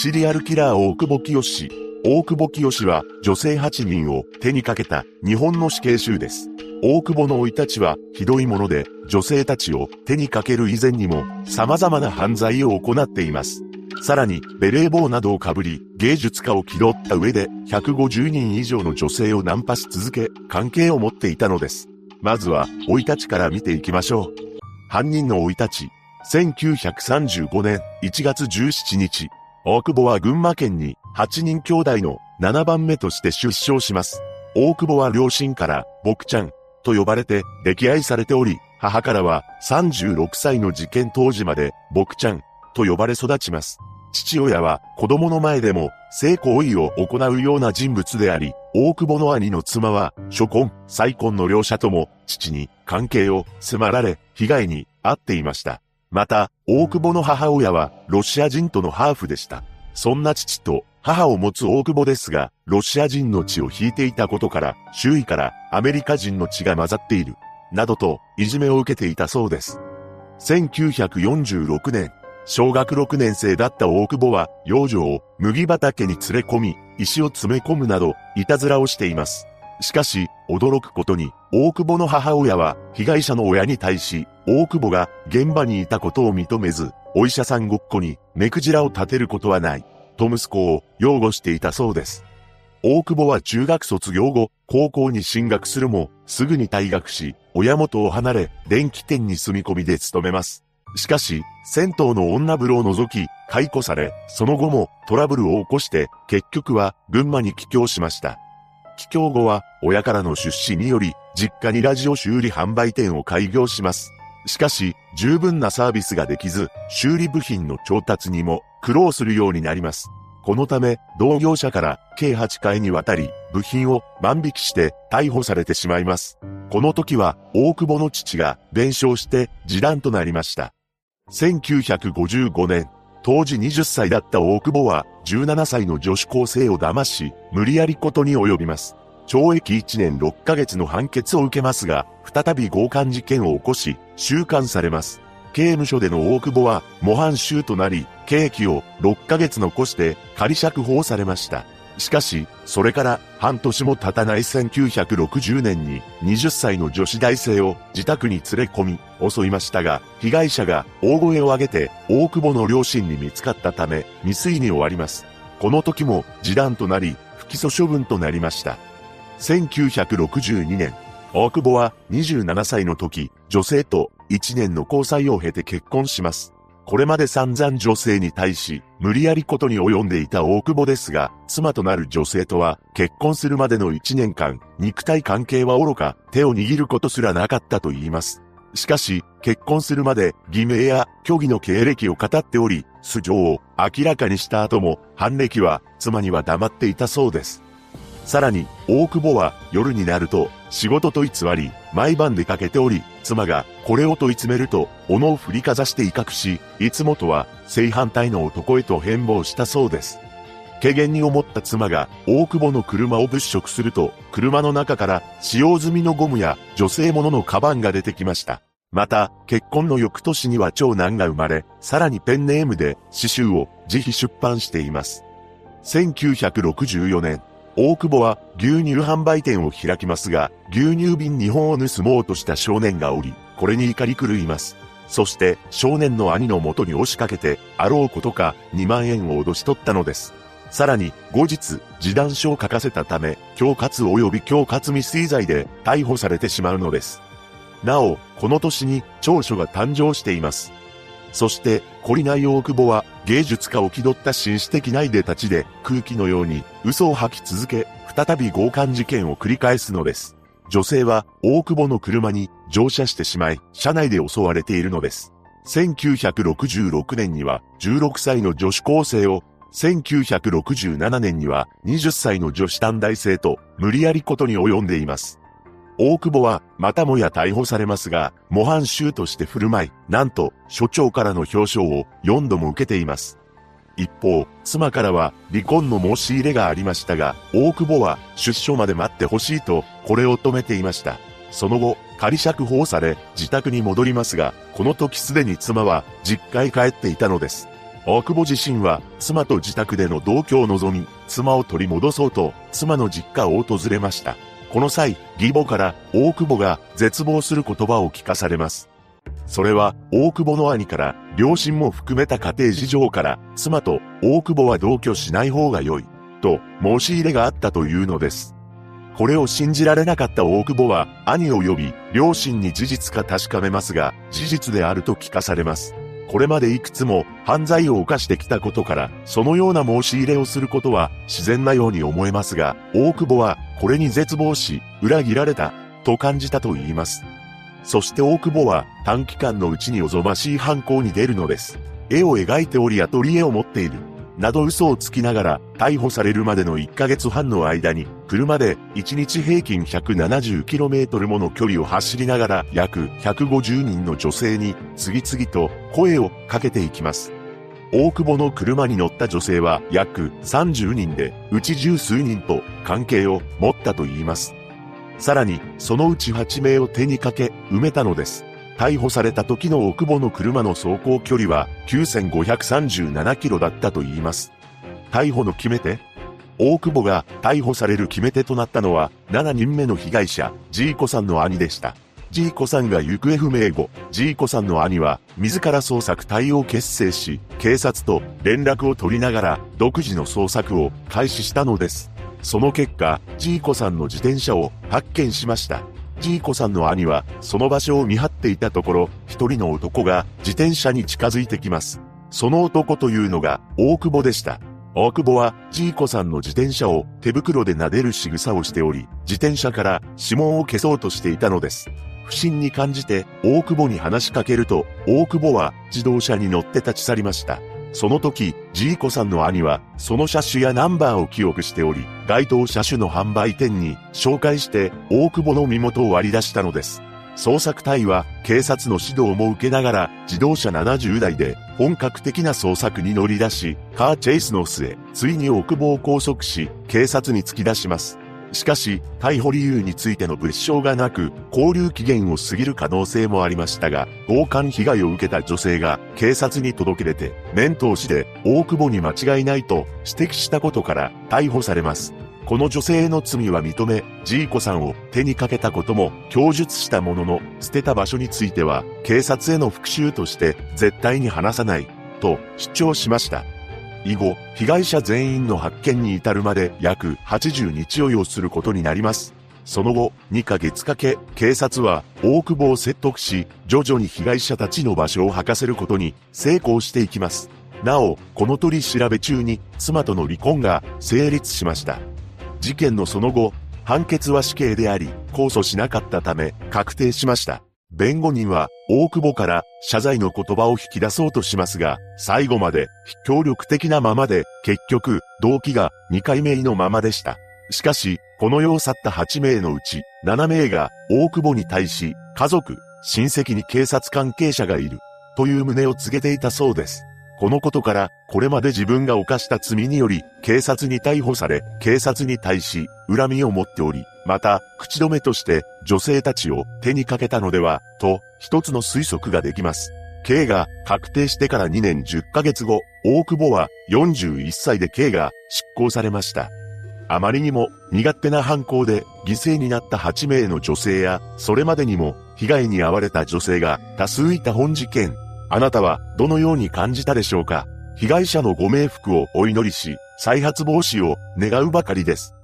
シリアルキラー大久保清氏。大久保清は女性8人を手にかけた日本の死刑囚です。大久保の老いたちはひどいもので女性たちを手にかける以前にも様々な犯罪を行っています。さらに、ベレー帽などをかぶり、芸術家を気取った上で、150人以上の女性をナンパし続け、関係を持っていたのです。まずは、老いたちから見ていきましょう。犯人の老いたち。1935年1月17日、大久保は群馬県に8人兄弟の7番目として出生します。大久保は両親から、僕ちゃんと呼ばれて溺愛されており、母からは36歳の事件当時まで、僕ちゃんと呼ばれ育ちます。父親は子供の前でも性行為を行うような人物であり、大久保の兄の妻は、初婚、再婚の両者とも、父に関係を迫られ、被害に遭っていました。また、大久保の母親は、ロシア人とのハーフでした。そんな父と母を持つ大久保ですが、ロシア人の血を引いていたことから、周囲からアメリカ人の血が混ざっている、などといじめを受けていたそうです。1946年、小学6年生だった大久保は、幼女を麦畑に連れ込み、石を詰め込むなど、いたずらをしています。しかし、驚くことに、大久保の母親は、被害者の親に対し、大久保が現場にいたことを認めず、お医者さんごっこに目くじらを立てることはない、と息子を擁護していたそうです。大久保は中学卒業後、高校に進学するも、すぐに退学し、親元を離れ、電気店に住み込みで勤めます。しかし、銭湯の女風呂を除き、解雇され、その後もトラブルを起こして、結局は群馬に帰郷しました。帰郷後は、親からの出資により、実家にラジオ修理販売店を開業します。しかし、十分なサービスができず、修理部品の調達にも苦労するようになります。このため、同業者から計8回にわたり、部品を万引きして逮捕されてしまいます。この時は、大久保の父が弁償して示談となりました。1955年、当時20歳だった大久保は17歳の女子高生を騙し、無理やりことに及びます。懲役1年6ヶ月の判決を受けますが、再び強姦事件を起こし、収監されます。刑務所での大久保は模範囚となり、刑期を6ヶ月残して仮釈放されました。しかし、それから半年も経たない1960年に20歳の女子大生を自宅に連れ込み襲いましたが、被害者が大声を上げて大久保の両親に見つかったため未遂に終わります。この時も示談となり不起訴処分となりました。1962年、大久保は27歳の時、女性と1年の交際を経て結婚します。これまで散々女性に対し、無理やりことに及んでいた大久保ですが、妻となる女性とは、結婚するまでの1年間、肉体関係は愚か、手を握ることすらなかったと言います。しかし、結婚するまで、偽名や虚偽の経歴を語っており、素性を明らかにした後も、反歴は妻には黙っていたそうです。さらに、大久保は夜になると仕事と偽り、毎晩出かけており、妻がこれを問い詰めると、斧を振りかざして威嚇し、いつもとは正反対の男へと変貌したそうです。怪げに思った妻が大久保の車を物色すると、車の中から使用済みのゴムや女性もののカバンが出てきました。また、結婚の翌年には長男が生まれ、さらにペンネームで詩集を自費出版しています。1964年、大久保は牛乳販売店を開きますが、牛乳瓶2本を盗もうとした少年がおり、これに怒り狂います。そして少年の兄の元に押しかけて、あろうことか2万円を脅し取ったのです。さらに後日、示談書を書かせたため、恐喝及び恐喝未遂罪で逮捕されてしまうのです。なお、この年に長所が誕生しています。そして、懲りない大久保は、芸術家を気取った紳士的ないでたちで、空気のように、嘘を吐き続け、再び強姦事件を繰り返すのです。女性は、大久保の車に乗車してしまい、車内で襲われているのです。1966年には、16歳の女子高生を、1967年には、20歳の女子短大生と、無理やりことに及んでいます。大久保はまたもや逮捕されますが、模範囚として振る舞い、なんと所長からの表彰を4度も受けています。一方、妻からは離婚の申し入れがありましたが、大久保は出所まで待ってほしいと、これを止めていました。その後、仮釈放され、自宅に戻りますが、この時すでに妻は実家へ帰っていたのです。大久保自身は妻と自宅での同居を望み、妻を取り戻そうと妻の実家を訪れました。この際、義母から大久保が絶望する言葉を聞かされます。それは大久保の兄から両親も含めた家庭事情から妻と大久保は同居しない方が良いと申し入れがあったというのです。これを信じられなかった大久保は兄を呼び両親に事実か確かめますが事実であると聞かされます。これまでいくつも犯罪を犯してきたことから、そのような申し入れをすることは自然なように思えますが、大久保はこれに絶望し、裏切られた、と感じたと言います。そして大久保は短期間のうちにおぞましい犯行に出るのです。絵を描いておりアトリエを持っている。など嘘をつきながら逮捕されるまでの1ヶ月半の間に車で1日平均 170km もの距離を走りながら約150人の女性に次々と声をかけていきます。大久保の車に乗った女性は約30人で、うち十数人と関係を持ったと言います。さらに、そのうち8名を手にかけ埋めたのです。逮捕された時の奥保の車の走行距離は9537キロだったと言います。逮捕の決め手大久保が逮捕される決め手となったのは7人目の被害者、ジーコさんの兄でした。ジーコさんが行方不明後、ジーコさんの兄は自ら捜索隊を結成し、警察と連絡を取りながら独自の捜索を開始したのです。その結果、ジーコさんの自転車を発見しました。ジーコさんの兄は、その場所を見張っていたところ、一人の男が自転車に近づいてきます。その男というのが、大久保でした。大久保は、ジーコさんの自転車を手袋で撫でる仕草をしており、自転車から指紋を消そうとしていたのです。不審に感じて、大久保に話しかけると、大久保は自動車に乗って立ち去りました。その時、ジーコさんの兄は、その車種やナンバーを記憶しており、該当車種の販売店に紹介して、大久保の身元を割り出したのです。捜索隊は警察の指導も受けながら自動車70台で本格的な捜索に乗り出し、カーチェイスの末、ついに奥保を拘束し、警察に突き出します。しかし、逮捕理由についての物証がなく、交留期限を過ぎる可能性もありましたが、強姦被害を受けた女性が警察に届け出て、面通しで大久保に間違いないと指摘したことから逮捕されます。この女性の罪は認め、ジーコさんを手にかけたことも供述したものの、捨てた場所については、警察への復讐として絶対に話さない、と主張しました。以後、被害者全員の発見に至るまで約80日を要することになります。その後、2ヶ月かけ、警察は大久保を説得し、徐々に被害者たちの場所を吐かせることに成功していきます。なお、この取り調べ中に妻との離婚が成立しました。事件のその後、判決は死刑であり、控訴しなかったため確定しました。弁護人は大久保から謝罪の言葉を引き出そうとしますが、最後まで非協力的なままで、結局、動機が2回目のままでした。しかし、この世を去った8名のうち、7名が大久保に対し、家族、親戚に警察関係者がいる、という旨を告げていたそうです。このことから、これまで自分が犯した罪により、警察に逮捕され、警察に対し、恨みを持っており、また、口止めとして女性たちを手にかけたのでは、と、一つの推測ができます。刑が確定してから2年10ヶ月後、大久保は41歳で刑が執行されました。あまりにも身勝手な犯行で犠牲になった8名の女性や、それまでにも被害に遭われた女性が多数いた本事件。あなたはどのように感じたでしょうか？被害者のご冥福をお祈りし、再発防止を願うばかりです。